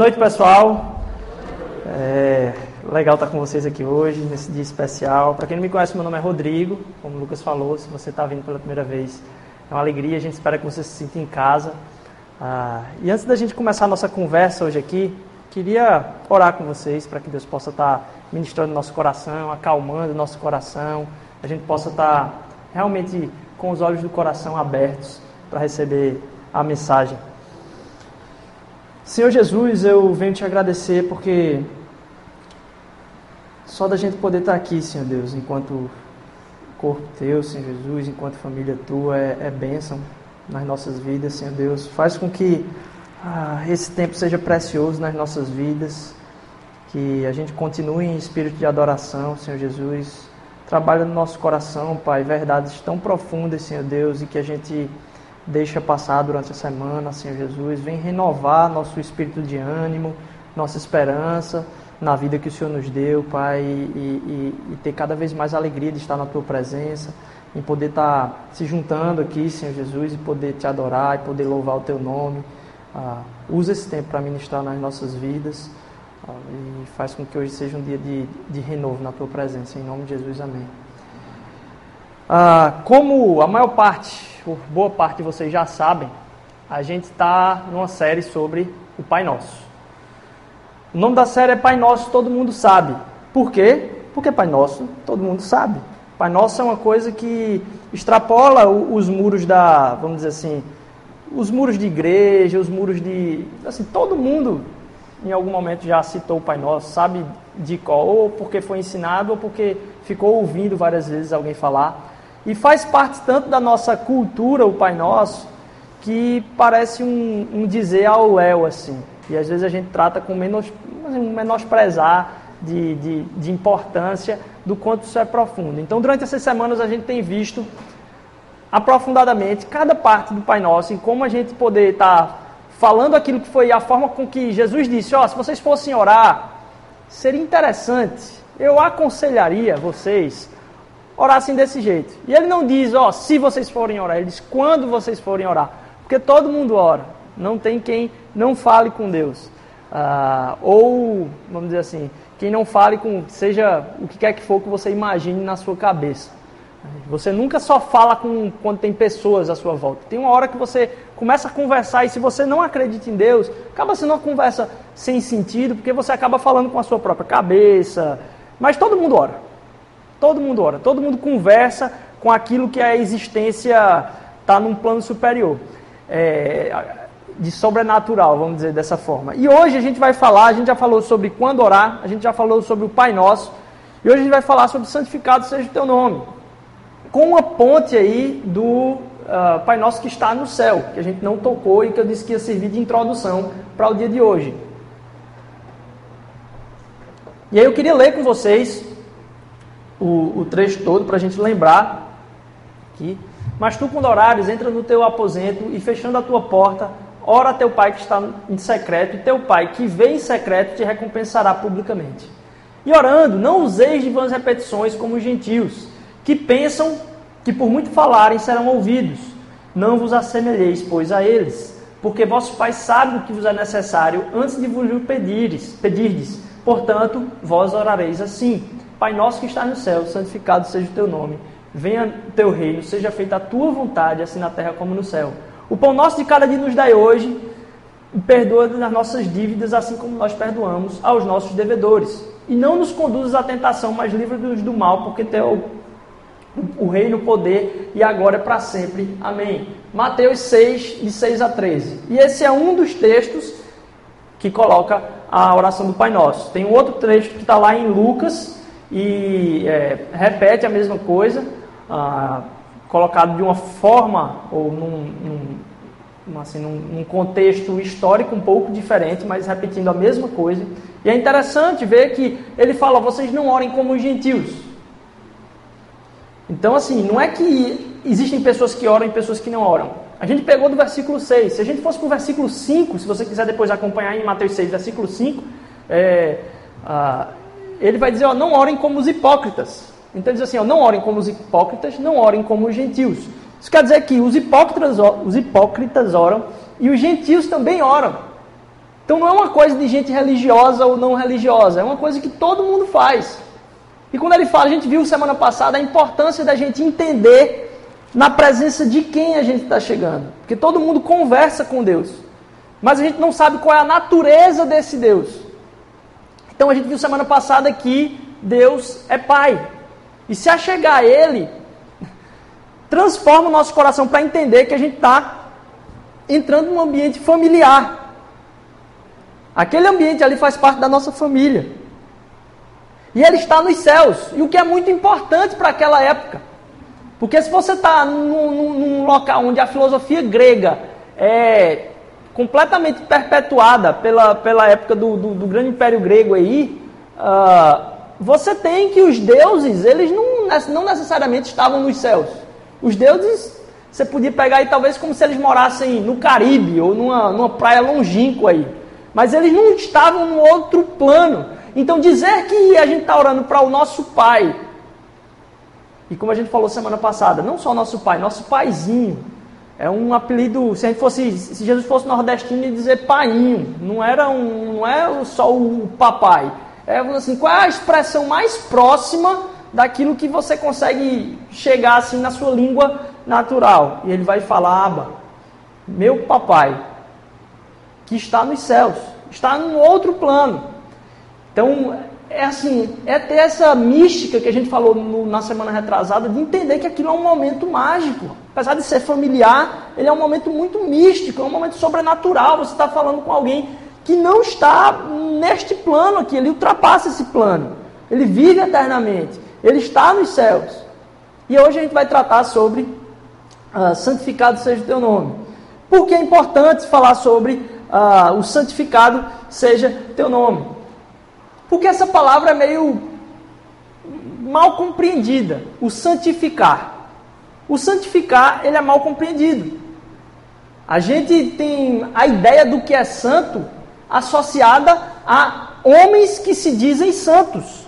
Noite, pessoal. É legal estar com vocês aqui hoje, nesse dia especial. Para quem não me conhece, meu nome é Rodrigo, como o Lucas falou. Se você está vindo pela primeira vez, é uma alegria. A gente espera que você se sinta em casa. Ah, e antes da gente começar a nossa conversa hoje aqui, queria orar com vocês para que Deus possa estar ministrando nosso coração, acalmando nosso coração, a gente possa estar realmente com os olhos do coração abertos para receber a mensagem. Senhor Jesus, eu venho te agradecer porque só da gente poder estar aqui, Senhor Deus, enquanto corpo teu, Senhor Jesus, enquanto família tua, é, é bênção nas nossas vidas, Senhor Deus. Faz com que ah, esse tempo seja precioso nas nossas vidas, que a gente continue em espírito de adoração, Senhor Jesus. Trabalha no nosso coração, Pai, verdades tão profundas, Senhor Deus, e que a gente deixa passar durante a semana, Senhor Jesus. Vem renovar nosso espírito de ânimo, nossa esperança na vida que o Senhor nos deu, Pai, e, e, e ter cada vez mais alegria de estar na Tua presença, em poder estar se juntando aqui, Senhor Jesus, e poder te adorar, e poder louvar o Teu nome. Ah, usa esse tempo para ministrar nas nossas vidas ah, e faz com que hoje seja um dia de, de renovo na Tua presença. Em nome de Jesus, amém. Ah, como a maior parte por boa parte de vocês já sabem, a gente está numa série sobre o Pai Nosso. O nome da série é Pai Nosso, todo mundo sabe. Por quê? Porque Pai Nosso, todo mundo sabe. Pai Nosso é uma coisa que extrapola os muros da, vamos dizer assim, os muros de igreja, os muros de. Assim, todo mundo em algum momento já citou o Pai Nosso, sabe de qual, ou porque foi ensinado, ou porque ficou ouvindo várias vezes alguém falar. E faz parte tanto da nossa cultura, o Pai Nosso, que parece um, um dizer ao léu, assim. E às vezes a gente trata com menos, um menosprezar de, de, de importância do quanto isso é profundo. Então, durante essas semanas, a gente tem visto aprofundadamente cada parte do Pai Nosso, em como a gente poder estar tá falando aquilo que foi a forma com que Jesus disse: Ó, oh, se vocês fossem orar, seria interessante, eu aconselharia vocês orassem desse jeito. E ele não diz, ó, se vocês forem orar, ele diz quando vocês forem orar. Porque todo mundo ora. Não tem quem não fale com Deus. Ah, ou, vamos dizer assim, quem não fale com, seja o que quer que for que você imagine na sua cabeça. Você nunca só fala com quando tem pessoas à sua volta. Tem uma hora que você começa a conversar e se você não acredita em Deus, acaba sendo uma conversa sem sentido, porque você acaba falando com a sua própria cabeça. Mas todo mundo ora. Todo mundo ora, todo mundo conversa com aquilo que a existência está num plano superior, é, de sobrenatural, vamos dizer dessa forma. E hoje a gente vai falar, a gente já falou sobre quando orar, a gente já falou sobre o Pai Nosso, e hoje a gente vai falar sobre santificado seja o teu nome, com uma ponte aí do uh, Pai Nosso que está no céu, que a gente não tocou e que eu disse que ia servir de introdução para o dia de hoje. E aí eu queria ler com vocês o, o trecho todo para a gente lembrar aqui. Mas tu, quando orares, entra no teu aposento e fechando a tua porta, ora teu pai que está em secreto, e teu pai que vê em secreto te recompensará publicamente. E orando, não useis de vãs repetições como os gentios, que pensam que por muito falarem serão ouvidos. Não vos assemelheis, pois, a eles, porque vosso Pai sabe o que vos é necessário antes de vos pedirdes. pedirdes. Portanto, vós orareis assim. Pai nosso que está no céu, santificado seja o teu nome. Venha o teu reino, seja feita a tua vontade, assim na terra como no céu. O pão nosso de cada dia nos dai hoje, perdoa as nossas dívidas, assim como nós perdoamos aos nossos devedores. E não nos conduzas à tentação, mas livra-nos do mal, porque teu o reino, o poder e agora é para sempre. Amém. Mateus 6, de 6 a 13. E esse é um dos textos que coloca a oração do Pai Nosso. Tem um outro trecho que está lá em Lucas e é, repete a mesma coisa, ah, colocado de uma forma ou num, num, assim, num, num, contexto histórico um pouco diferente, mas repetindo a mesma coisa. E é interessante ver que ele fala: vocês não orem como os gentios. Então, assim, não é que existem pessoas que oram e pessoas que não oram. A gente pegou do versículo 6. Se a gente fosse para o versículo 5, se você quiser depois acompanhar em Mateus 6, versículo 5, é, ah, ele vai dizer, ó, não orem como os hipócritas. Então ele diz assim, ó, não orem como os hipócritas, não orem como os gentios. Isso quer dizer que os hipócritas, os hipócritas oram e os gentios também oram. Então não é uma coisa de gente religiosa ou não religiosa, é uma coisa que todo mundo faz. E quando ele fala, a gente viu semana passada a importância da gente entender na presença de quem a gente está chegando. Porque todo mundo conversa com Deus, mas a gente não sabe qual é a natureza desse Deus. Então a gente viu semana passada que Deus é Pai. E se achegar a Ele, transforma o nosso coração para entender que a gente está entrando num ambiente familiar. Aquele ambiente ali faz parte da nossa família. E ele está nos céus. E o que é muito importante para aquela época. Porque se você está num, num, local onde a filosofia grega é completamente perpetuada pela, pela época do, do, do grande império grego aí, uh, você tem que os deuses, eles não, não necessariamente estavam nos céus. Os deuses, você podia pegar aí talvez como se eles morassem no Caribe ou numa, numa praia longínqua aí. Mas eles não estavam no outro plano. Então dizer que a gente está orando para o nosso pai, e como a gente falou semana passada, não só nosso pai, nosso paizinho. É um apelido, se a gente fosse, se Jesus fosse nordestino, ia dizer painho. Não era um, não é só o papai. É assim, qual é a expressão mais próxima daquilo que você consegue chegar assim na sua língua natural? E ele vai falar, Aba, meu papai, que está nos céus, está no outro plano. Então, é assim, é ter essa mística que a gente falou no, na semana retrasada, de entender que aquilo é um momento mágico. Apesar de ser familiar, ele é um momento muito místico, é um momento sobrenatural. Você está falando com alguém que não está neste plano aqui, ele ultrapassa esse plano. Ele vive eternamente, ele está nos céus. E hoje a gente vai tratar sobre uh, santificado seja o teu nome. Por que é importante falar sobre uh, o santificado seja teu nome? Porque essa palavra é meio mal compreendida, o santificar. O santificar, ele é mal compreendido. A gente tem a ideia do que é santo associada a homens que se dizem santos,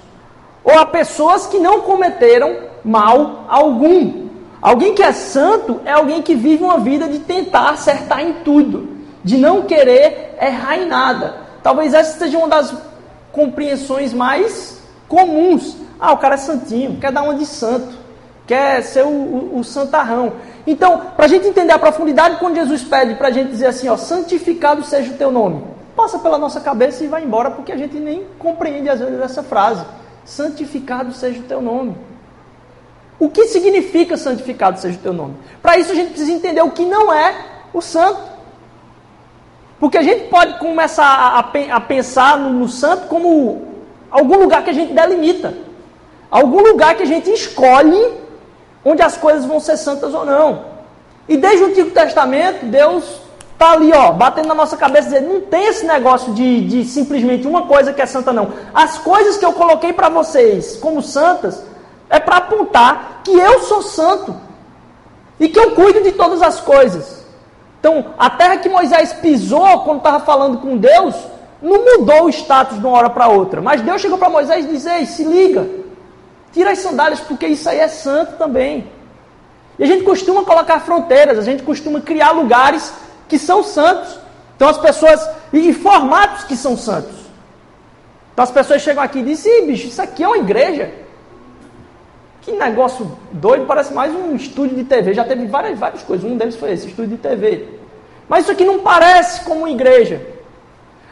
ou a pessoas que não cometeram mal algum. Alguém que é santo é alguém que vive uma vida de tentar acertar em tudo, de não querer errar em nada. Talvez essa seja uma das compreensões mais comuns. Ah, o cara é santinho, quer dar uma de santo, quer ser o, o, o santarrão. Então, para a gente entender a profundidade, quando Jesus pede para a gente dizer assim, ó, santificado seja o teu nome, passa pela nossa cabeça e vai embora, porque a gente nem compreende às vezes essa frase. Santificado seja o teu nome. O que significa santificado seja o teu nome? Para isso a gente precisa entender o que não é o santo. Porque a gente pode começar a, a pensar no, no santo como algum lugar que a gente delimita. Algum lugar que a gente escolhe onde as coisas vão ser santas ou não. E desde o Antigo Testamento, Deus está ali, ó, batendo na nossa cabeça, dizendo, não tem esse negócio de, de simplesmente uma coisa que é santa, não. As coisas que eu coloquei para vocês como santas, é para apontar que eu sou santo. E que eu cuido de todas as coisas. Então, a terra que Moisés pisou quando estava falando com Deus, não mudou o status de uma hora para outra. Mas Deus chegou para Moisés e disse: se liga, tira as sandálias, porque isso aí é santo também. E a gente costuma colocar fronteiras, a gente costuma criar lugares que são santos. Então as pessoas, e formatos que são santos. Então as pessoas chegam aqui e dizem: bicho, isso aqui é uma igreja. Que negócio doido, parece mais um estúdio de TV. Já teve várias, várias coisas. Um deles foi esse, estúdio de TV. Mas isso aqui não parece como uma igreja.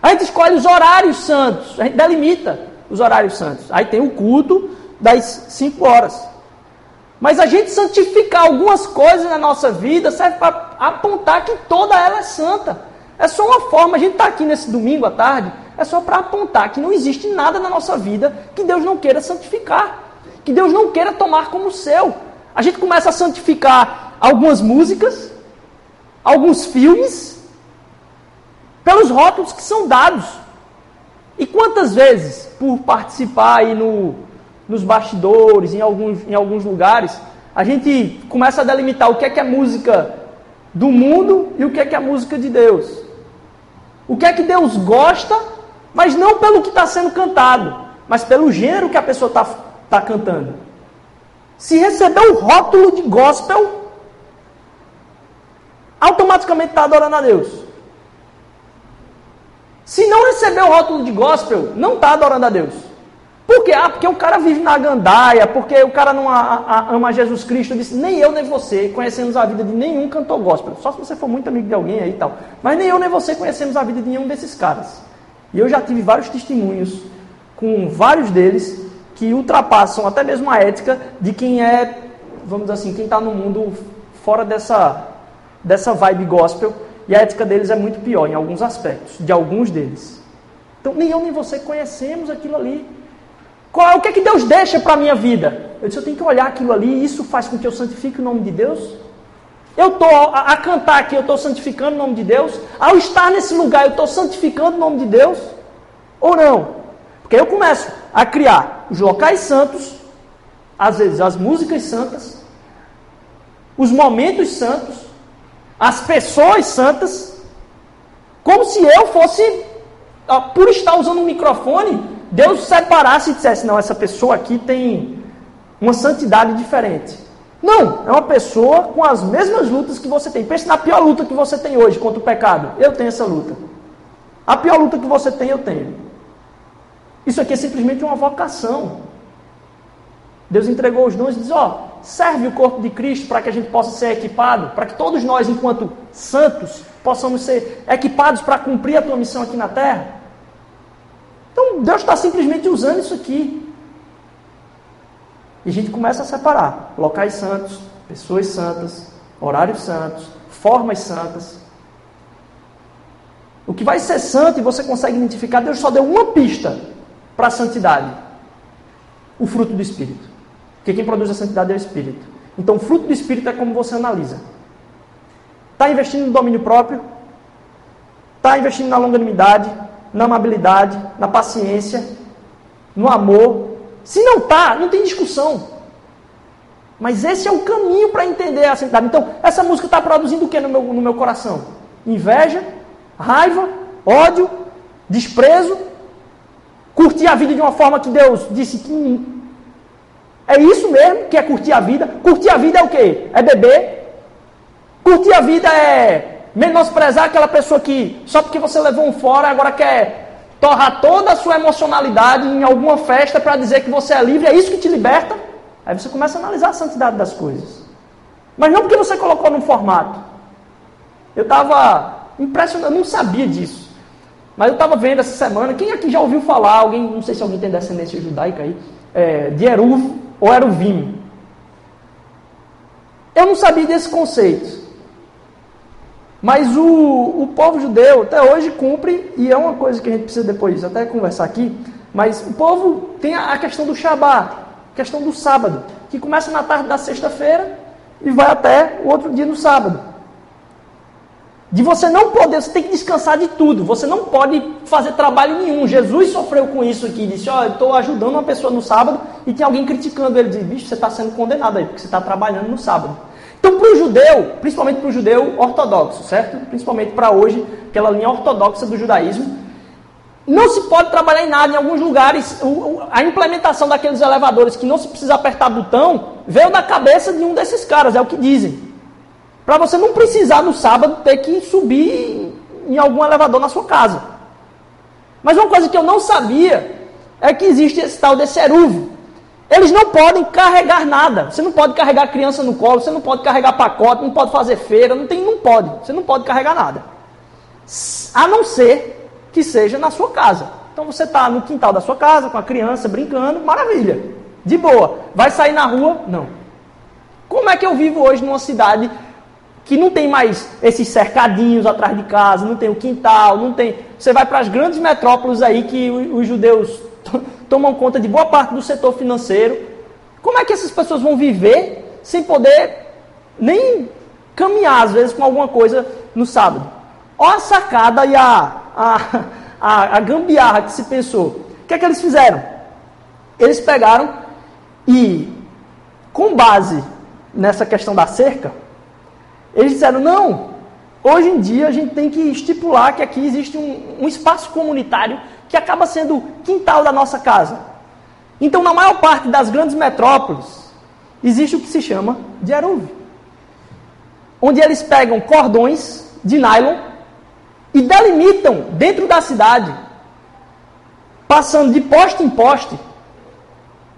A gente escolhe os horários santos, a gente delimita os horários santos. Aí tem o culto das 5 horas. Mas a gente santificar algumas coisas na nossa vida serve para apontar que toda ela é santa. É só uma forma, a gente está aqui nesse domingo à tarde, é só para apontar que não existe nada na nossa vida que Deus não queira santificar que Deus não queira tomar como seu. A gente começa a santificar algumas músicas, alguns filmes, pelos rótulos que são dados. E quantas vezes, por participar aí no, nos bastidores, em alguns, em alguns lugares, a gente começa a delimitar o que é que é música do mundo e o que é que é música de Deus. O que é que Deus gosta, mas não pelo que está sendo cantado, mas pelo gênero que a pessoa está está cantando. Se receber o rótulo de gospel, automaticamente está adorando a Deus. Se não receber o rótulo de gospel, não está adorando a Deus. Por quê? Ah, porque o cara vive na gandaia, porque o cara não a, a, ama Jesus Cristo. Disse, nem eu nem você conhecemos a vida de nenhum cantor gospel. Só se você for muito amigo de alguém aí e tal. Mas nem eu nem você conhecemos a vida de nenhum desses caras. E eu já tive vários testemunhos com vários deles que ultrapassam até mesmo a ética de quem é, vamos dizer assim, quem está no mundo fora dessa, dessa vibe gospel. E a ética deles é muito pior em alguns aspectos, de alguns deles. Então, nem eu nem você conhecemos aquilo ali. Qual é o que, é que Deus deixa para a minha vida? Eu disse, eu tenho que olhar aquilo ali, isso faz com que eu santifique o nome de Deus? Eu estou a, a, cantar aqui, eu estou santificando o nome de Deus? Ao estar nesse lugar, eu estou santificando o nome de Deus? Ou não? Porque eu começo a criar os locais santos, às vezes as músicas santas, os momentos santos, as pessoas santas, como se eu fosse, por estar usando um microfone, Deus separasse e dissesse: não, essa pessoa aqui tem uma santidade diferente. Não, é uma pessoa com as mesmas lutas que você tem. Pense na pior luta que você tem hoje contra o pecado. Eu tenho essa luta. A pior luta que você tem, eu tenho. Isso aqui é simplesmente uma vocação. Deus entregou os dons e diz: ó, serve o corpo de Cristo para que a gente possa ser equipado, para que todos nós, enquanto santos, possamos ser equipados para cumprir a tua missão aqui na terra. Então Deus está simplesmente usando isso aqui. E a gente começa a separar locais santos, pessoas santas, horários santos, formas santas. O que vai ser santo e você consegue identificar, Deus só deu uma pista para a santidade: o fruto do Espírito. Porque quem produz a santidade é o Espírito. Então, o fruto do Espírito é como você analisa. Está investindo no domínio próprio? Está investindo na longanimidade? na amabilidade, na paciência, no amor. Se não está, não tem discussão. Mas esse é o caminho para entender a santidade. Então, essa música está produzindo o que no meu, no meu coração? Inveja, raiva, ódio, desprezo, curtir a vida de uma forma que Deus disse que é isso mesmo que é curtir a vida. Curtir a vida é o quê? É beber. Curtir a vida é menosprezar aquela pessoa que, só porque você levou um fora, agora quer torrar toda a sua emocionalidade em alguma festa para dizer que você é livre, é isso que te liberta. Aí você começa a analisar a santidade das coisas. Mas não porque você colocou num formato. Eu estava impressionado, eu não sabia disso. Mas eu estava vendo essa semana, quem aqui já ouviu falar, alguém, não sei se alguém tem descendência judaica aí, é, de Eruv ou Eruvim. Eu não sabia desse conceito. Mas o, o povo judeu até hoje cumpre, e é uma coisa que a gente precisa depois até conversar aqui, mas o povo tem a, a questão do Shabat, questão do sábado, que começa na tarde da sexta-feira e vai até o outro dia no sábado. De você não poder, você tem que descansar de tudo, você não pode fazer trabalho nenhum. Jesus sofreu com isso aqui, disse: Ó, oh, eu estou ajudando uma pessoa no sábado e tem alguém criticando ele, diz: Bicho, você está sendo condenado aí, porque você está trabalhando no sábado. Então, para o judeu, principalmente para o judeu ortodoxo, certo? Principalmente para hoje, aquela linha ortodoxa do judaísmo, não se pode trabalhar em nada. Em alguns lugares, a implementação daqueles elevadores que não se precisa apertar botão veio da cabeça de um desses caras, é o que dizem. Para você não precisar no sábado ter que subir em algum elevador na sua casa. Mas uma coisa que eu não sabia é que existe esse tal de eruvo, eles não podem carregar nada. Você não pode carregar criança no colo, você não pode carregar pacote, não pode fazer feira, não tem, não pode. Você não pode carregar nada. A não ser que seja na sua casa. Então você está no quintal da sua casa com a criança brincando, maravilha. De boa. Vai sair na rua? Não. Como é que eu vivo hoje numa cidade que não tem mais esses cercadinhos atrás de casa, não tem o quintal, não tem. Você vai para as grandes metrópoles aí que os judeus tomam conta de boa parte do setor financeiro. Como é que essas pessoas vão viver sem poder nem caminhar, às vezes, com alguma coisa no sábado? Olha a sacada e a, a, a, a gambiarra que se pensou. O que é que eles fizeram? Eles pegaram e, com base nessa questão da cerca, eles disseram: não, hoje em dia a gente tem que estipular que aqui existe um, um espaço comunitário que acaba sendo o quintal da nossa casa. Então, na maior parte das grandes metrópoles, existe o que se chama de eruv. Onde eles pegam cordões de nylon e delimitam dentro da cidade, passando de poste em poste,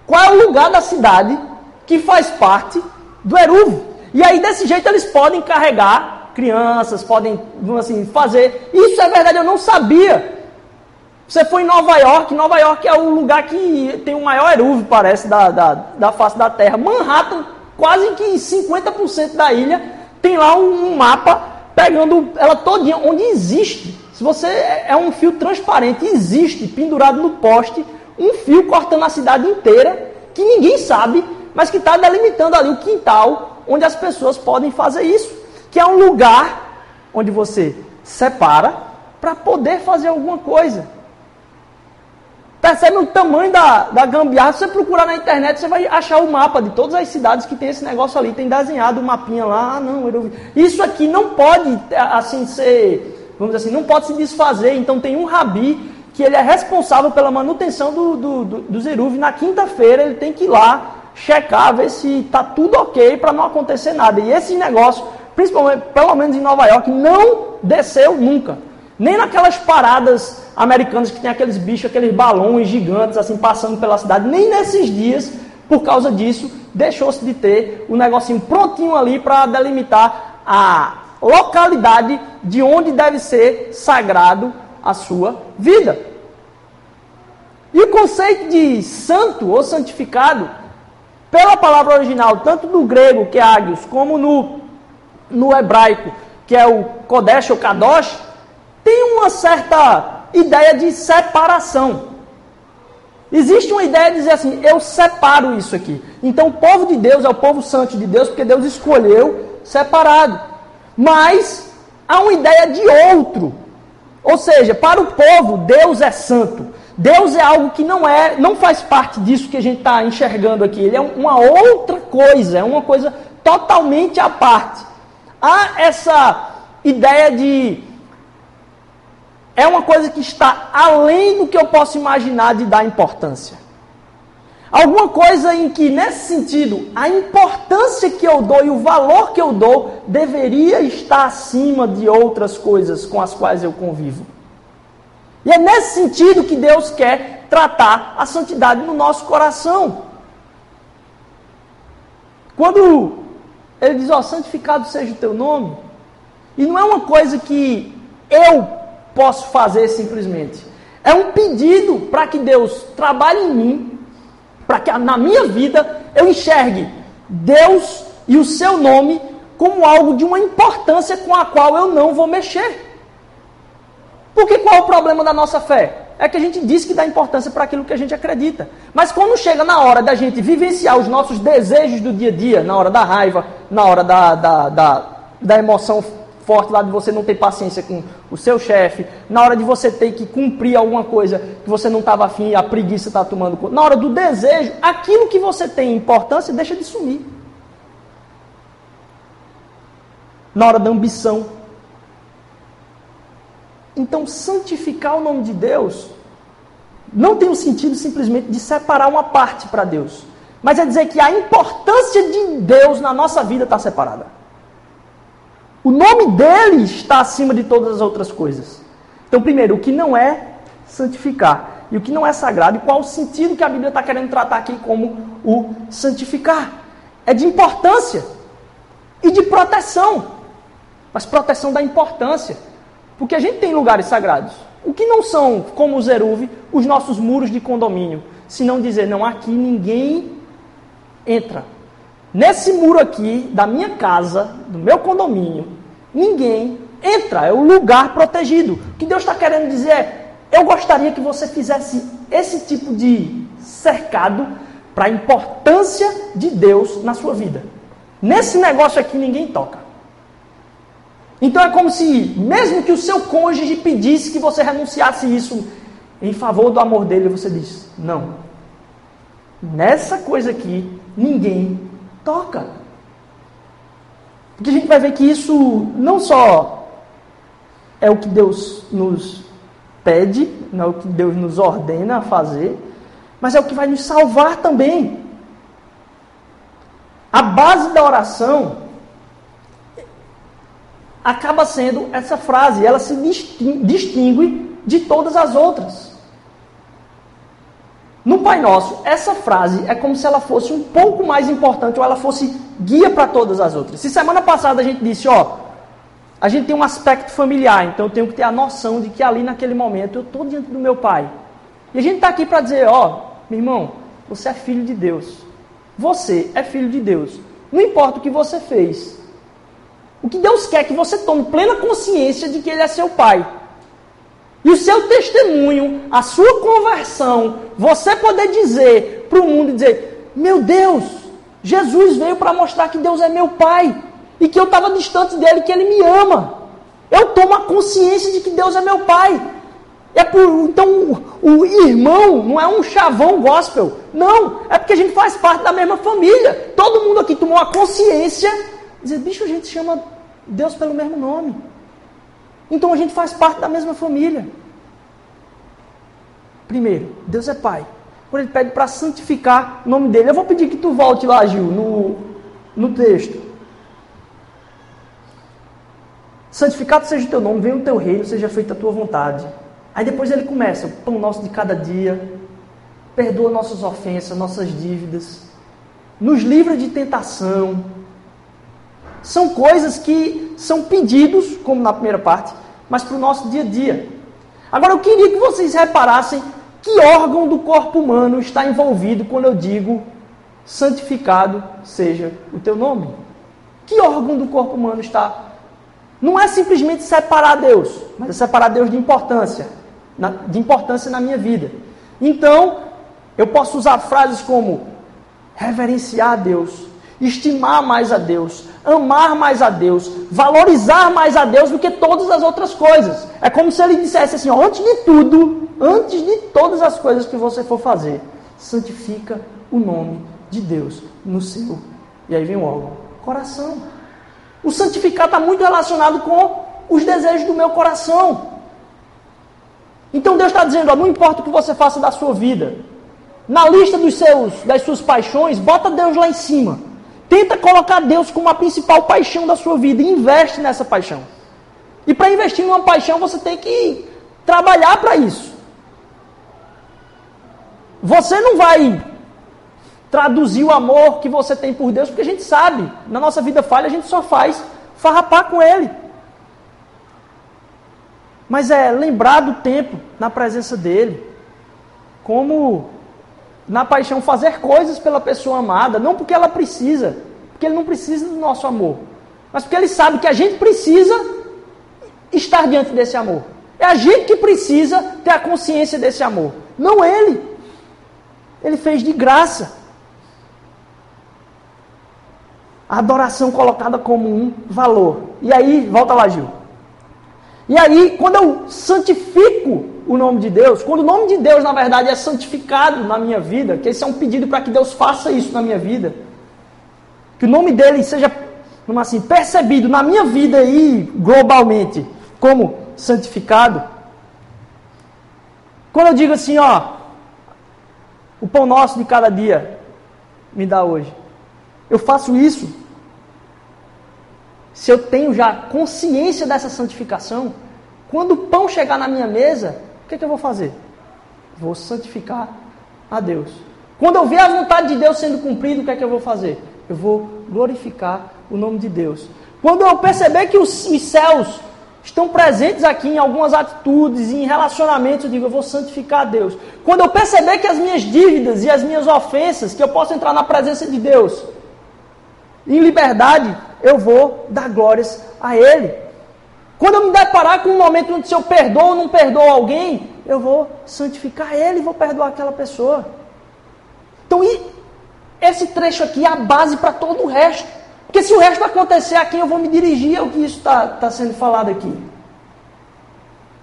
qual é o lugar da cidade que faz parte do Eruv. E aí, desse jeito, eles podem carregar crianças, podem assim, fazer. Isso é verdade, eu não sabia. Você foi em Nova York, Nova York é o lugar que tem o maior eruv, parece, da, da, da face da Terra. Manhattan, quase que 50% da ilha, tem lá um, um mapa pegando ela todinha, onde existe. Se você é um fio transparente, existe pendurado no poste um fio cortando a cidade inteira, que ninguém sabe, mas que está delimitando ali o quintal onde as pessoas podem fazer isso. Que é um lugar onde você separa para poder fazer alguma coisa. Percebe o tamanho da, da gambiarra? Se você procurar na internet, você vai achar o mapa de todas as cidades que tem esse negócio ali. Tem desenhado o um mapinha lá. Ah, não, eu... Isso aqui não pode, assim, ser, vamos dizer assim, não pode se desfazer. Então tem um rabi que ele é responsável pela manutenção do, do, do, do Zeruv. Na quinta-feira ele tem que ir lá checar, ver se está tudo ok para não acontecer nada. E esse negócio, principalmente, pelo menos em Nova York, não desceu nunca. Nem naquelas paradas americanas que tem aqueles bichos, aqueles balões gigantes assim passando pela cidade. Nem nesses dias, por causa disso, deixou-se de ter o negocinho prontinho ali para delimitar a localidade de onde deve ser sagrado a sua vida. E o conceito de santo ou santificado, pela palavra original, tanto do grego, que é ágios, como no, no hebraico, que é o kodesh ou kadosh, tem uma certa ideia de separação. Existe uma ideia de dizer assim: eu separo isso aqui. Então o povo de Deus é o povo santo de Deus, porque Deus escolheu separado. Mas há uma ideia de outro. Ou seja, para o povo, Deus é santo. Deus é algo que não é, não faz parte disso que a gente está enxergando aqui. Ele é uma outra coisa, é uma coisa totalmente à parte. Há essa ideia de é uma coisa que está além do que eu posso imaginar de dar importância. Alguma coisa em que, nesse sentido, a importância que eu dou e o valor que eu dou deveria estar acima de outras coisas com as quais eu convivo. E é nesse sentido que Deus quer tratar a santidade no nosso coração. Quando ele diz, ó, santificado seja o teu nome, e não é uma coisa que eu posso fazer simplesmente. É um pedido para que Deus trabalhe em mim, para que na minha vida eu enxergue Deus e o seu nome como algo de uma importância com a qual eu não vou mexer. Porque qual é o problema da nossa fé? É que a gente diz que dá importância para aquilo que a gente acredita. Mas quando chega na hora da gente vivenciar os nossos desejos do dia a dia, na hora da raiva, na hora da, da, da, da emoção forte lá de você não ter paciência com o seu chefe, na hora de você ter que cumprir alguma coisa que você não estava afim e a preguiça está tomando conta, na hora do desejo, aquilo que você tem importância deixa de sumir. Na hora da ambição. Então, santificar o nome de Deus não tem o sentido simplesmente de separar uma parte para Deus, mas é dizer que a importância de Deus na nossa vida está separada. O nome dele está acima de todas as outras coisas. Então, primeiro, o que não é santificar e o que não é sagrado, e qual o sentido que a Bíblia está querendo tratar aqui como o santificar? É de importância e de proteção, mas proteção da importância, porque a gente tem lugares sagrados. O que não são, como o Zeruve, os nossos muros de condomínio, se não dizer, não, aqui ninguém entra. Nesse muro aqui, da minha casa, do meu condomínio, ninguém entra, é o lugar protegido. O que Deus está querendo dizer é: eu gostaria que você fizesse esse tipo de cercado para a importância de Deus na sua vida. Nesse negócio aqui ninguém toca. Então é como se, mesmo que o seu cônjuge pedisse que você renunciasse isso em favor do amor dele, você diz: não. Nessa coisa aqui, ninguém toca. Porque a gente vai ver que isso não só é o que Deus nos pede, não é o que Deus nos ordena a fazer, mas é o que vai nos salvar também. A base da oração acaba sendo essa frase, ela se distingue de todas as outras. No Pai Nosso, essa frase é como se ela fosse um pouco mais importante ou ela fosse guia para todas as outras. Se semana passada a gente disse, ó, a gente tem um aspecto familiar, então eu tenho que ter a noção de que ali naquele momento eu estou diante do meu Pai. E a gente está aqui para dizer, ó, meu irmão, você é filho de Deus. Você é filho de Deus. Não importa o que você fez. O que Deus quer é que você tome plena consciência de que Ele é seu Pai. E o seu testemunho, a sua conversão, você poder dizer para o mundo, dizer, meu Deus, Jesus veio para mostrar que Deus é meu Pai. E que eu estava distante dele, que Ele me ama. Eu tomo a consciência de que Deus é meu Pai. É por, então o, o irmão não é um chavão gospel. Não, é porque a gente faz parte da mesma família. Todo mundo aqui tomou a consciência. Dizer, bicho, a gente chama Deus pelo mesmo nome. Então a gente faz parte da mesma família. Primeiro, Deus é Pai. Quando ele pede para santificar o nome dele. Eu vou pedir que tu volte lá, Gil, no, no texto. Santificado seja o teu nome, venha o teu reino, seja feita a tua vontade. Aí depois ele começa, o pão nosso de cada dia, perdoa nossas ofensas, nossas dívidas, nos livra de tentação. São coisas que são pedidos, como na primeira parte, mas para o nosso dia a dia. Agora eu queria que vocês reparassem que órgão do corpo humano está envolvido quando eu digo santificado seja o teu nome. Que órgão do corpo humano está? Não é simplesmente separar Deus, mas é separar Deus de importância de importância na minha vida. Então, eu posso usar frases como reverenciar a Deus, estimar mais a Deus, amar mais a Deus, valorizar mais a Deus do que todas as outras coisas. É como se ele dissesse assim: antes de tudo, antes de todas as coisas que você for fazer, santifica o nome de Deus no seu. E aí vem o órgão: coração. O santificar está muito relacionado com os desejos do meu coração. Então Deus está dizendo, ó, não importa o que você faça da sua vida, na lista dos seus, das suas paixões, bota Deus lá em cima. Tenta colocar Deus como a principal paixão da sua vida investe nessa paixão. E para investir numa paixão, você tem que trabalhar para isso. Você não vai traduzir o amor que você tem por Deus, porque a gente sabe, na nossa vida falha, a gente só faz farrapar com Ele mas é lembrar do tempo na presença dele, como na paixão fazer coisas pela pessoa amada, não porque ela precisa, porque ele não precisa do nosso amor, mas porque ele sabe que a gente precisa estar diante desse amor. É a gente que precisa ter a consciência desse amor, não ele. Ele fez de graça. A adoração colocada como um valor. E aí, volta lá, Gil. E aí, quando eu santifico o nome de Deus, quando o nome de Deus, na verdade, é santificado na minha vida, que esse é um pedido para que Deus faça isso na minha vida, que o nome dele seja, assim, percebido na minha vida aí, globalmente, como santificado. Quando eu digo assim, ó, o pão nosso de cada dia me dá hoje. Eu faço isso se eu tenho já consciência dessa santificação, quando o pão chegar na minha mesa, que, que eu vou fazer? Vou santificar a Deus. Quando eu ver a vontade de Deus sendo cumprida, o que é que eu vou fazer? Eu vou glorificar o nome de Deus. Quando eu perceber que os, céus estão presentes aqui em algumas atitudes em relacionamentos, eu digo, eu vou santificar a Deus. Quando eu perceber que as minhas dívidas e as minhas ofensas, que eu posso entrar na presença de Deus em liberdade, eu vou dar glórias a Ele. Quando eu me deparar com um momento onde se eu perdoo ou não perdoo alguém, eu vou santificar Ele e vou perdoar aquela pessoa. Então, esse trecho aqui é a base para todo o resto. Porque se o resto acontecer a quem eu vou me dirigir, é o que isso está tá sendo falado aqui.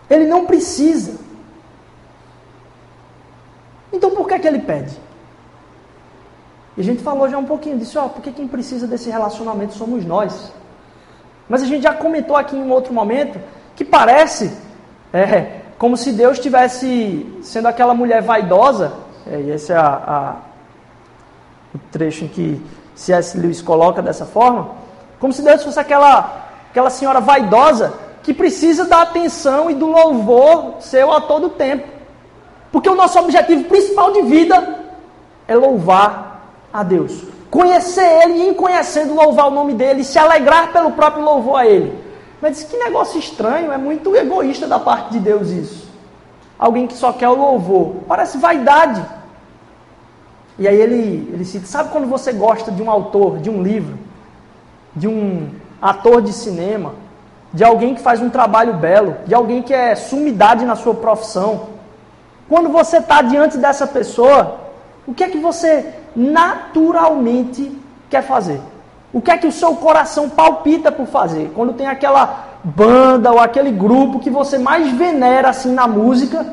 Ele não precisa. Então por que, que ele pede? E a gente falou já um pouquinho disso, ó, porque quem precisa desse relacionamento somos nós. Mas a gente já comentou aqui em um outro momento que parece é, como se Deus estivesse sendo aquela mulher vaidosa, é, e esse é a, a, o trecho em que C.S. Lewis coloca dessa forma, como se Deus fosse aquela aquela senhora vaidosa que precisa da atenção e do louvor seu a todo tempo. Porque o nosso objetivo principal de vida é louvar a Deus. Conhecer Ele e, em conhecendo, louvar o nome dele, se alegrar pelo próprio louvor a Ele. Mas que negócio estranho, é muito egoísta da parte de Deus isso. Alguém que só quer o louvor. Parece vaidade. E aí ele, ele cita, sabe quando você gosta de um autor, de um livro, de um ator de cinema, de alguém que faz um trabalho belo, de alguém que é sumidade na sua profissão. Quando você está diante dessa pessoa, o que é que você naturalmente quer fazer? O que é que o seu coração palpita por fazer? Quando tem aquela banda ou aquele grupo que você mais venera assim na música,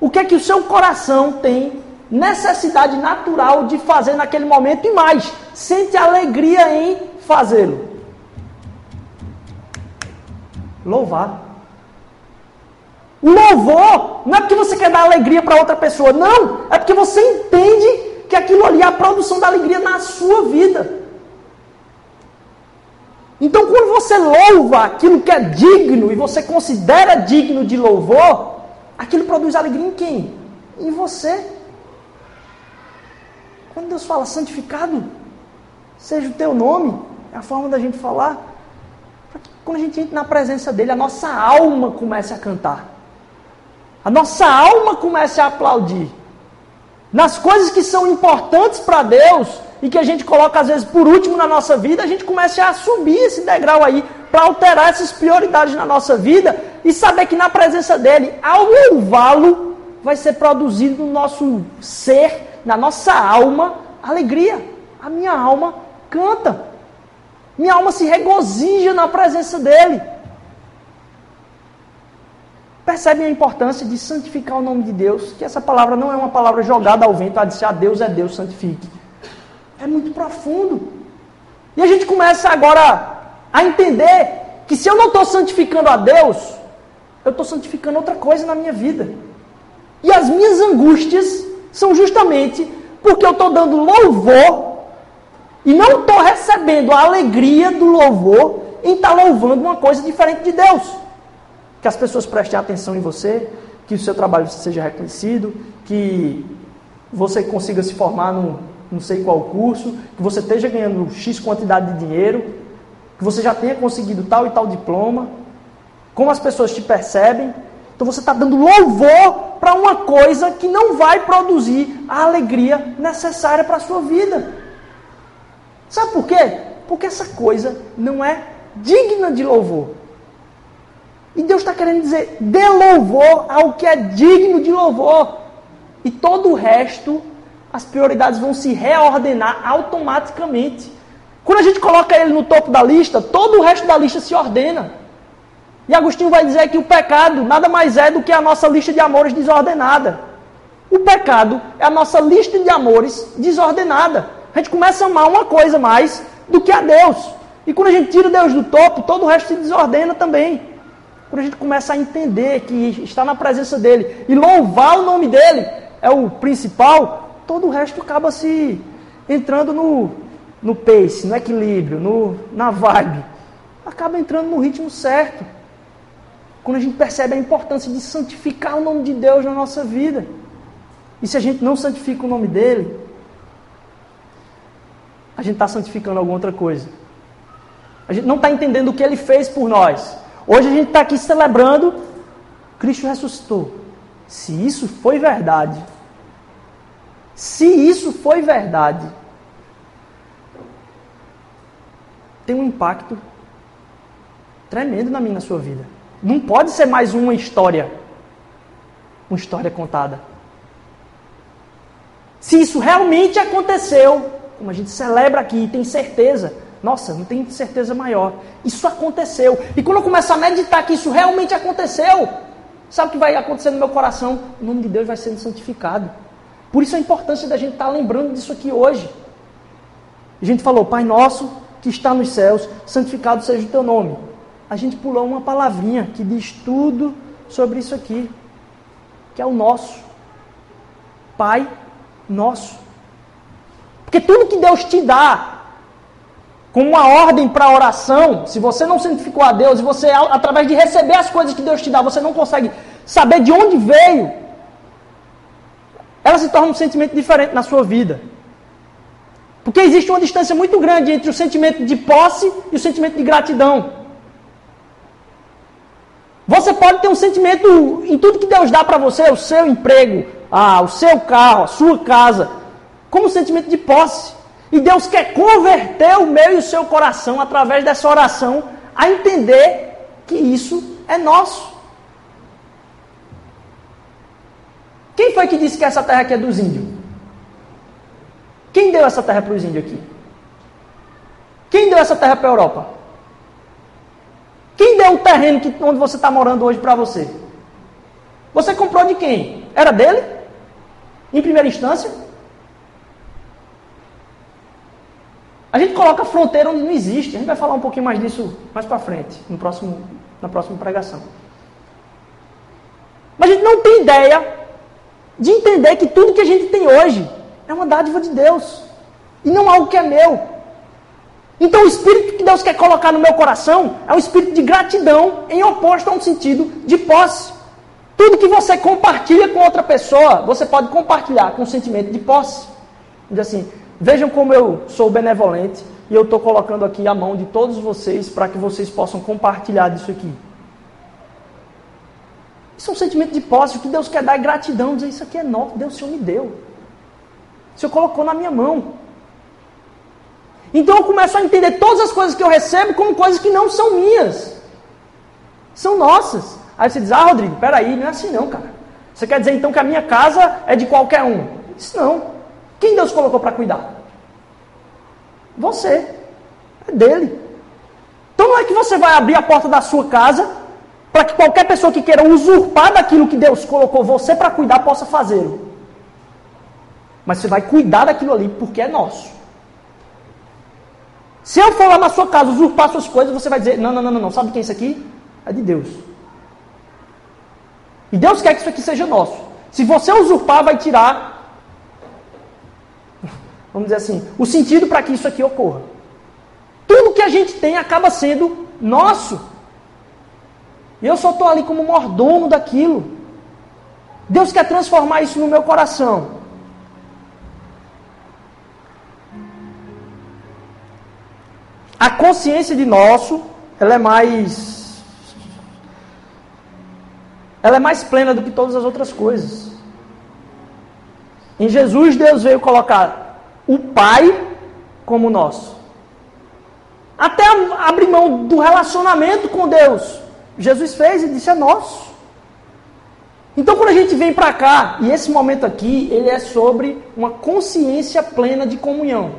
o que é que o seu coração tem necessidade natural de fazer naquele momento e mais, sente alegria em fazê-lo? Louvar. Louvor não é porque você quer dar alegria para outra pessoa, não, é porque você entende que aquilo ali é a produção da alegria na sua vida. Então, quando você louva aquilo que é digno e você considera digno de louvor, aquilo produz alegria em quem? Em você. Quando Deus fala santificado, seja o teu nome, é a forma da gente falar. Quando a gente entra na presença dele, a nossa alma começa a cantar. A nossa alma começa a aplaudir. Nas coisas que são importantes para Deus, e que a gente coloca às vezes por último na nossa vida, a gente começa a subir esse degrau aí para alterar essas prioridades na nossa vida e saber que na presença dele, ao louvá-lo, vai ser produzido no nosso ser, na nossa alma, alegria. A minha alma canta. Minha alma se regozija na presença dele. Percebem a importância de santificar o nome de Deus? Que essa palavra não é uma palavra jogada ao vento a dizer, ah, Deus é Deus, santifique é muito profundo. E a gente começa agora a entender que se eu não estou santificando a Deus, eu estou santificando outra coisa na minha vida. E as minhas angústias são justamente porque eu estou dando louvor e não estou recebendo a alegria do louvor em estar tá louvando uma coisa diferente de Deus. Que as pessoas prestem atenção em você, que o seu trabalho seja reconhecido, que você consiga se formar no, não sei qual curso, que você esteja ganhando X quantidade de dinheiro, que você já tenha conseguido tal e tal diploma, como as pessoas te percebem. Então você está dando louvor para uma coisa que não vai produzir a alegria necessária para a sua vida. Sabe por quê? Porque essa coisa não é digna de louvor. E Deus está querendo dizer: dê louvor ao que é digno de louvor. E todo o resto as prioridades vão se reordenar automaticamente. Quando a gente coloca ele no topo da lista, todo o resto da lista se ordena. E Agostinho vai dizer que o pecado nada mais é do que a nossa lista de amores desordenada. O pecado é a nossa lista de amores desordenada. A gente começa a amar uma coisa mais do que a Deus. E quando a gente tira Deus do topo, todo o resto se desordena também. Quando a gente começa a entender que está na presença dele e louvar o nome dele é o principal, todo o resto acaba se entrando no, no pace, no equilíbrio, no, na vibe. Acaba entrando no ritmo certo. Quando a gente percebe a importância de santificar o nome de Deus na nossa vida. E se a gente não santifica o nome dele, a gente está santificando alguma outra coisa. A gente não está entendendo o que ele fez por nós. Hoje a gente está aqui celebrando Cristo ressuscitou. Se isso foi verdade, se isso foi verdade, tem um impacto tremendo na minha na sua vida. Não pode ser mais uma história, uma história contada. Se isso realmente aconteceu, como a gente celebra aqui tem certeza, nossa, não tem certeza maior. Isso aconteceu. E quando eu começo a meditar que isso realmente aconteceu, sabe o que vai acontecer no meu coração? O nome de Deus vai sendo santificado. Por isso a importância da gente estar tá lembrando disso aqui hoje. A gente falou, Pai nosso que está nos céus, santificado seja o teu nome. A gente pulou uma palavrinha que diz tudo sobre isso aqui, que é o nosso. Pai nosso. Porque tudo que Deus te dá como uma ordem para oração, se você não santificou a Deus e você, através de receber as coisas que Deus te dá, você não consegue saber de onde veio, ela se torna um sentimento diferente na sua vida. Porque existe uma distância muito grande entre o sentimento de posse e o sentimento de gratidão. Você pode ter um sentimento em tudo que Deus dá para você, o seu emprego, ah, o seu carro, a sua casa, como um sentimento de posse. E Deus quer converter o meu e o seu coração através dessa oração a entender que isso é nosso. Quem foi que disse que essa terra aqui é dos índios? Quem deu essa terra para os índios aqui? Quem deu essa terra para a Europa? Quem deu o terreno que, onde você está morando hoje para você? Você comprou de quem? Era dele? Em primeira instância? A gente coloca fronteira onde não existe. A gente vai falar um pouquinho mais disso mais para frente, no próximo, na próxima pregação. Mas a gente não tem ideia de entender que tudo que a gente tem hoje é uma dádiva de Deus e não algo que é meu. Então o espírito que Deus quer colocar no meu coração é um espírito de gratidão em oposto a um sentido de posse. Tudo que você compartilha com outra pessoa, você pode compartilhar com um sentimento de posse. Diz assim, Vejam como eu sou benevolente e eu estou colocando aqui a mão de todos vocês para que vocês possam compartilhar disso aqui. Isso é um sentimento de posse. O que Deus quer dar é gratidão. Dizer, isso aqui é nosso. Deus, o Senhor me deu. O Senhor colocou na minha mão. Então eu começo a entender todas as coisas que eu recebo como coisas que não são minhas. São nossas. Aí você diz, ah, Rodrigo, peraí, não é assim não, cara. Você quer dizer então que a minha casa é de qualquer um? Isso não. Quem Deus colocou para cuidar? Você. É dele. Então não é que você vai abrir a porta da sua casa para que qualquer pessoa que queira usurpar daquilo que Deus colocou você para cuidar possa fazê-lo. Mas você vai cuidar daquilo ali porque é nosso. Se eu for lá na sua casa usurpar suas coisas, você vai dizer: não, não, não, não, sabe quem é isso aqui? É de Deus. E Deus quer que isso aqui seja nosso. Se você usurpar, vai tirar vamos dizer assim, o sentido para que isso aqui ocorra. Tudo que a gente tem acaba sendo nosso. E eu só estou ali como mordomo daquilo. Deus quer transformar isso no meu coração. A consciência de nosso, ela é mais ela é mais plena do que todas as outras coisas. Em Jesus Deus veio colocar o Pai como nosso. Até abrir mão do relacionamento com Deus. Jesus fez e disse: é nosso. Então, quando a gente vem para cá, e esse momento aqui, ele é sobre uma consciência plena de comunhão.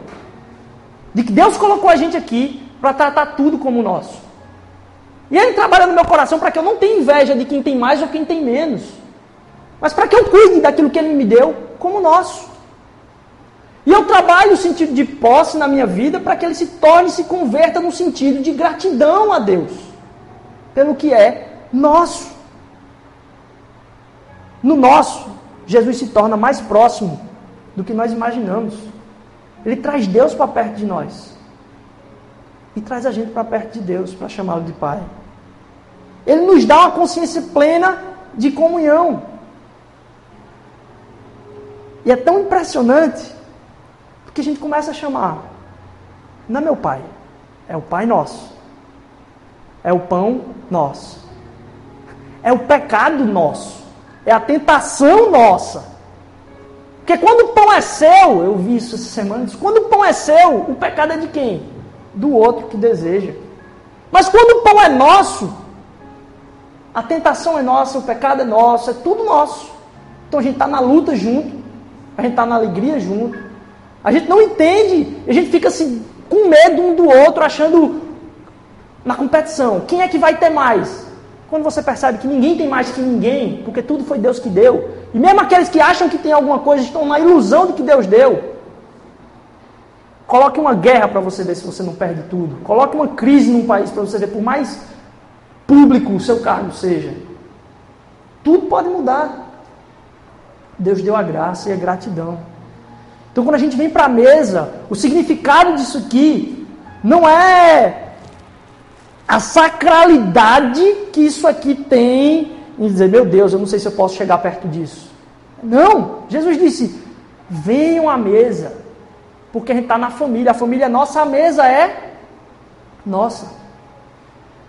De que Deus colocou a gente aqui para tratar tudo como nosso. E Ele trabalha no meu coração para que eu não tenha inveja de quem tem mais ou quem tem menos. Mas para que eu cuide daquilo que Ele me deu como nosso. E eu trabalho o sentido de posse na minha vida para que ele se torne, se converta no sentido de gratidão a Deus, pelo que é nosso. No nosso, Jesus se torna mais próximo do que nós imaginamos. Ele traz Deus para perto de nós. E traz a gente para perto de Deus, para chamá-lo de Pai. Ele nos dá uma consciência plena de comunhão. E é tão impressionante porque a gente começa a chamar. Não é meu pai, é o Pai nosso. É o pão nosso. É o pecado nosso. É a tentação nossa. Porque quando o pão é seu, eu vi isso essa semana, quando o pão é seu, o pecado é de quem? Do outro que deseja. Mas quando o pão é nosso, a tentação é nossa, o pecado é nosso, é tudo nosso. Então a gente está na luta junto, a gente está na alegria junto, a gente não entende, a gente fica assim, com medo um do outro, achando na competição, quem é que vai ter mais? Quando você percebe que ninguém tem mais que ninguém, porque tudo foi Deus que deu, e mesmo aqueles que acham que tem alguma coisa estão na ilusão de que Deus deu. Coloque uma guerra para você ver se você não perde tudo. Coloque uma crise num país para você ver, por mais público o seu cargo seja. Tudo pode mudar. Deus deu a graça e a gratidão. Então, quando a gente vem para a mesa, o significado disso aqui não é a sacralidade que isso aqui tem em dizer, meu Deus, eu não sei se eu posso chegar perto disso. Não, Jesus disse: venham à mesa, porque a gente está na família, a família é nossa, a mesa é nossa.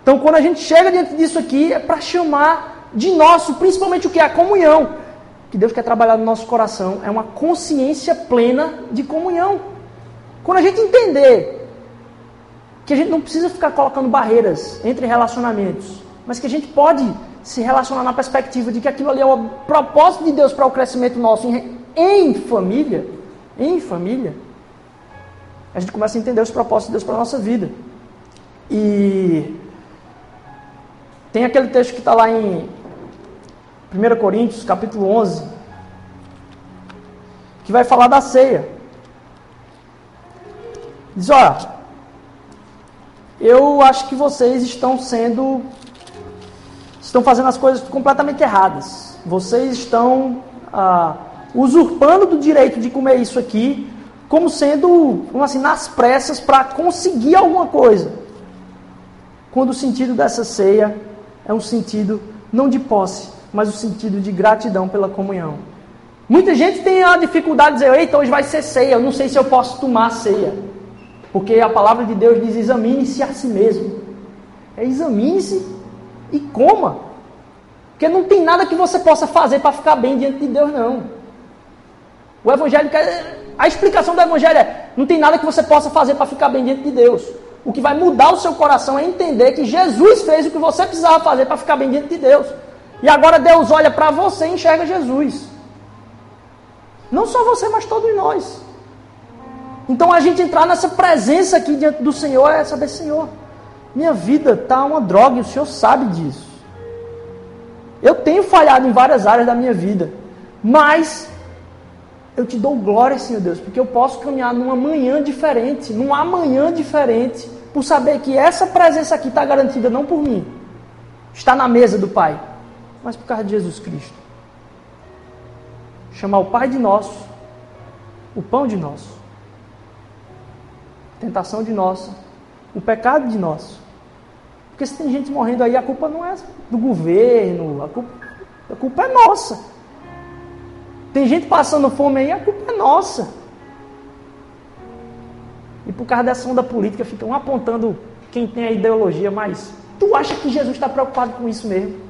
Então, quando a gente chega diante disso aqui, é para chamar de nosso, principalmente o que é a comunhão. Que Deus quer trabalhar no nosso coração é uma consciência plena de comunhão. Quando a gente entender que a gente não precisa ficar colocando barreiras entre relacionamentos, mas que a gente pode se relacionar na perspectiva de que aquilo ali é o propósito de Deus para o crescimento nosso em, em família, em família, a gente começa a entender os propósitos de Deus para a nossa vida. E tem aquele texto que está lá em 1 Coríntios, capítulo 11, que vai falar da ceia. Diz: Olha, eu acho que vocês estão sendo estão fazendo as coisas completamente erradas. Vocês estão ah, usurpando do direito de comer isso aqui como sendo, como assim, nas pressas para conseguir alguma coisa. Quando o sentido dessa ceia é um sentido não de posse, mas o sentido de gratidão pela comunhão. Muita gente tem a dificuldade de dizer, eita, hoje vai ser ceia, eu não sei se eu posso tomar ceia. Porque a palavra de Deus diz, examine-se a si mesmo. É examine-se e coma. Porque não tem nada que você possa fazer para ficar bem diante de Deus, não. O Evangelho quer. A explicação do Evangelho é: não tem nada que você possa fazer para ficar bem diante de Deus. O que vai mudar o seu coração é entender que Jesus fez o que você precisava fazer para ficar bem diante de Deus. E agora Deus olha para você e enxerga Jesus. Não só você, mas todos nós. Então a gente entrar nessa presença aqui diante do Senhor é saber, Senhor, minha vida está uma droga e o Senhor sabe disso. Eu tenho falhado em várias áreas da minha vida, mas eu te dou glória, Senhor Deus, porque eu posso caminhar numa manhã diferente, num amanhã diferente, por saber que essa presença aqui está garantida não por mim, está na mesa do Pai, mas por causa de Jesus Cristo. Chamar o Pai de nosso, o pão de nosso, a tentação de nosso, o pecado de nosso. Porque se tem gente morrendo aí, a culpa não é do governo, a culpa, a culpa é nossa. Tem gente passando fome aí, a culpa é nossa. E por causa dessa onda política, ficam apontando quem tem a ideologia, mas tu acha que Jesus está preocupado com isso mesmo?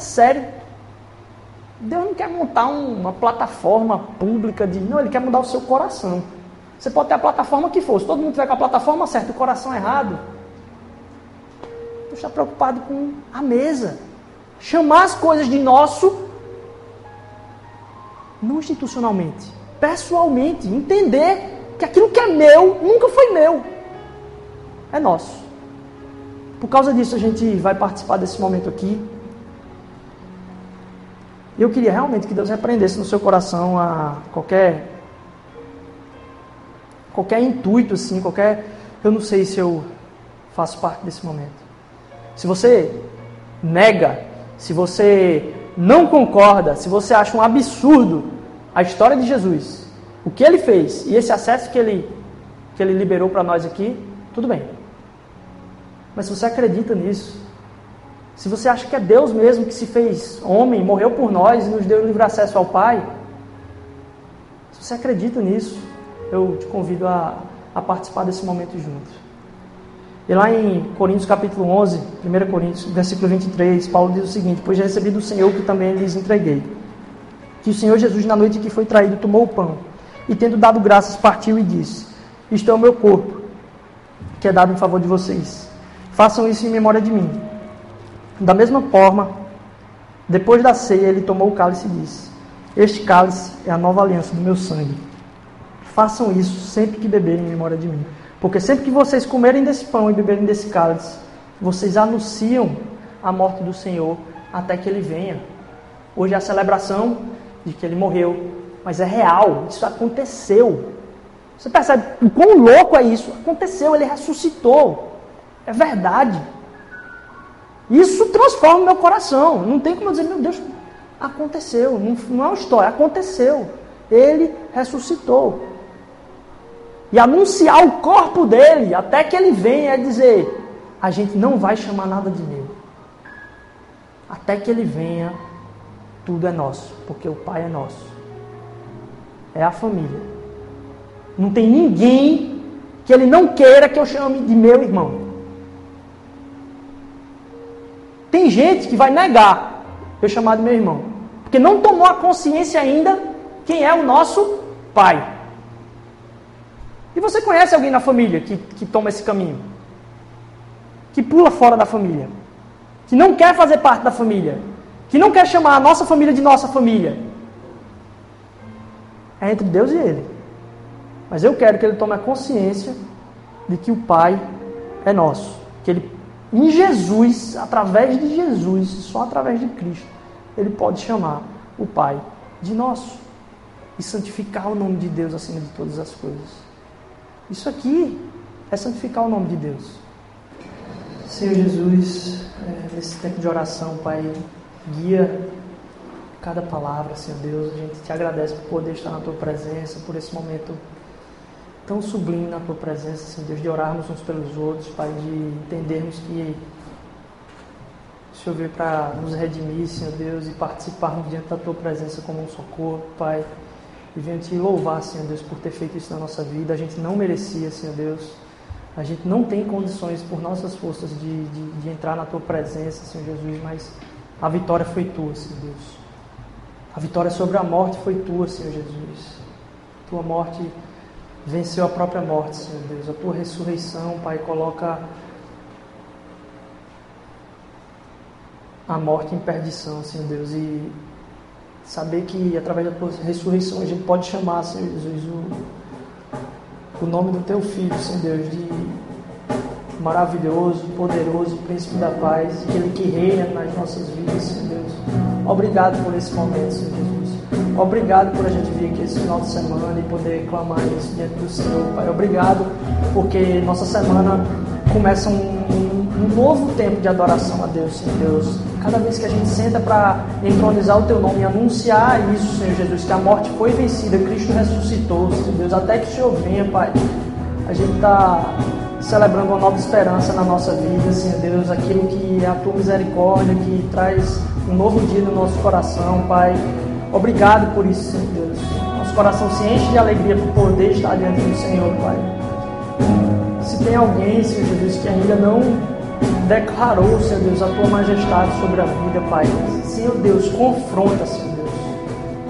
É sério. Deus não quer montar uma plataforma pública de. Não, Ele quer mudar o seu coração. Você pode ter a plataforma que for. Se todo mundo tiver com a plataforma certa, o coração errado, Deus está preocupado com a mesa. Chamar as coisas de nosso, não institucionalmente, pessoalmente. Entender que aquilo que é meu nunca foi meu. É nosso. Por causa disso, a gente vai participar desse momento aqui. Eu queria realmente que Deus repreendesse no seu coração a qualquer qualquer intuito assim, qualquer. Eu não sei se eu faço parte desse momento. Se você nega, se você não concorda, se você acha um absurdo a história de Jesus, o que ele fez e esse acesso que ele, que ele liberou para nós aqui, tudo bem. Mas se você acredita nisso, se você acha que é Deus mesmo que se fez homem, morreu por nós e nos deu livre acesso ao Pai, se você acredita nisso, eu te convido a, a participar desse momento juntos. E lá em Coríntios capítulo 11, 1 Coríntios, versículo 23, Paulo diz o seguinte: Pois recebi do Senhor que também lhes entreguei. Que o Senhor Jesus, na noite que foi traído, tomou o pão e, tendo dado graças, partiu e disse: Isto é o meu corpo, que é dado em favor de vocês. Façam isso em memória de mim. Da mesma forma, depois da ceia, ele tomou o cálice e disse: Este cálice é a nova aliança do meu sangue Façam isso sempre que beberem em memória de mim. Porque sempre que vocês comerem desse pão e beberem desse cálice, vocês anunciam a morte do Senhor até que ele venha. Hoje é a celebração de que ele morreu, mas é real, isso aconteceu. Você percebe o quão louco é isso? Aconteceu, ele ressuscitou. É verdade. Isso transforma o meu coração. Não tem como dizer, meu Deus, aconteceu. Não, não é uma história, aconteceu. Ele ressuscitou. e anunciar o corpo dele até que ele venha e dizer: a gente não vai chamar nada de meu. Até que ele venha, tudo é nosso, porque o Pai é nosso. É a família. Não tem ninguém que ele não queira que eu chame de meu irmão. Tem gente que vai negar eu chamar de meu irmão, porque não tomou a consciência ainda quem é o nosso pai. E você conhece alguém na família que, que toma esse caminho? Que pula fora da família? Que não quer fazer parte da família? Que não quer chamar a nossa família de nossa família? É entre Deus e ele. Mas eu quero que ele tome a consciência de que o Pai é nosso. Que ele, em Jesus, através de Jesus, só através de Cristo, ele pode chamar o Pai de nosso. E santificar o nome de Deus acima de todas as coisas. Isso aqui é santificar o nome de Deus. Senhor Jesus, é, nesse tempo de oração, Pai, guia cada palavra, Senhor Deus. A gente te agradece por poder estar na tua presença, por esse momento tão sublime na tua presença, Senhor Deus, de orarmos uns pelos outros, Pai, de entendermos que o Senhor veio para nos redimir, Senhor Deus, e participarmos diante da tua presença como um socorro, Pai. E venho te louvar, Senhor Deus, por ter feito isso na nossa vida. A gente não merecia, Senhor Deus. A gente não tem condições por nossas forças de, de, de entrar na tua presença, Senhor Jesus, mas a vitória foi tua, Senhor Deus. A vitória sobre a morte foi tua, Senhor Jesus. Tua morte venceu a própria morte, Senhor Deus. A tua ressurreição, Pai, coloca a morte em perdição, Senhor Deus. E Saber que através da tua ressurreição a gente pode chamar, Senhor Jesus, o, o nome do teu filho, Senhor Deus, de maravilhoso, poderoso, príncipe da paz, aquele que reina nas nossas vidas, Senhor Deus. Obrigado por esse momento, Senhor Jesus. Obrigado por a gente vir aqui esse final de semana e poder clamar isso diante do Senhor, Pai. Obrigado porque nossa semana começa um, um, novo tempo de adoração a Deus, Senhor Deus Cada vez que a gente senta para entronizar o teu nome e anunciar isso, Senhor Jesus, que a morte foi vencida, Cristo ressuscitou, Senhor Deus, até que o Senhor venha, Pai. A gente está celebrando uma nova esperança na nossa vida, Senhor Deus, aquilo que é a tua misericórdia, que traz um novo dia no nosso coração, Pai. Obrigado por isso, Senhor Deus. Nosso coração se enche de alegria por poder estar diante do Senhor, Pai. Se tem alguém, Senhor Jesus, que ainda não declarou, Senhor Deus, a tua majestade sobre a vida, Pai. Senhor Deus, confronta, Senhor.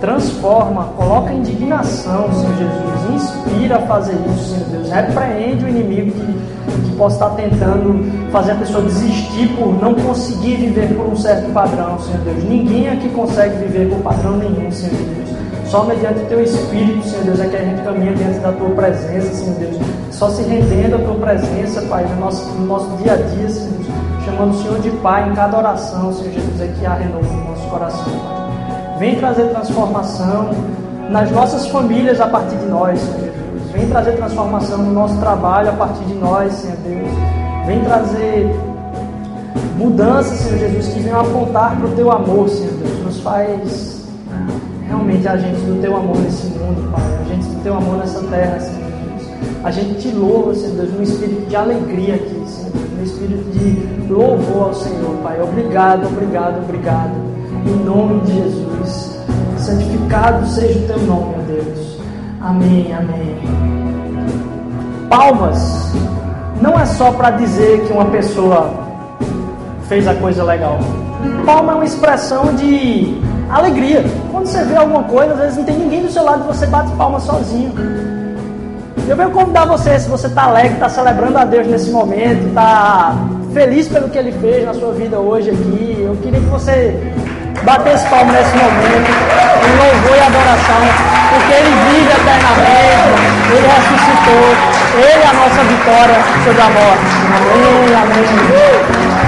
Transforma, coloca indignação, Senhor Jesus. Inspira a fazer isso, Senhor Deus. Repreende o inimigo que, que possa estar tentando fazer a pessoa desistir por não conseguir viver por um certo padrão, Senhor Deus. Ninguém aqui consegue viver por padrão nenhum, Senhor Deus. Só mediante o teu Espírito, Senhor Deus, é que a gente caminha diante da tua presença, Senhor Deus. Só se rendendo à tua presença, Pai, no nosso, no nosso dia a dia, Senhor Deus. Chamando o Senhor de Pai em cada oração, Senhor Jesus, é que há renovo no nosso coração, Pai. Vem trazer transformação nas nossas famílias a partir de nós, Senhor Jesus. Vem trazer transformação no nosso trabalho a partir de nós, Senhor Deus. Vem trazer mudanças, Senhor Jesus, que venham apontar para o teu amor, Senhor Deus. Nos faz realmente agentes do teu amor nesse mundo, Pai. Agentes do teu amor nessa terra, Senhor Jesus. A gente te louva, Senhor Deus, no espírito de alegria aqui, Senhor Deus, no espírito de louvor ao Senhor, Pai. Obrigado, obrigado, obrigado. Em nome de Jesus. Santificado seja o teu nome, ó Deus. Amém, amém. Palmas não é só para dizer que uma pessoa fez a coisa legal. Palma é uma expressão de alegria. Quando você vê alguma coisa, às vezes não tem ninguém do seu lado e você bate palma sozinho. Eu venho convidar você, se você está alegre, está celebrando a Deus nesse momento, está feliz pelo que Ele fez na sua vida hoje aqui, eu queria que você batesse palma nesse momento, em louvor e adoração, porque Ele vive eternamente, Ele ressuscitou, Ele é a nossa vitória sobre a morte. Amém, amém.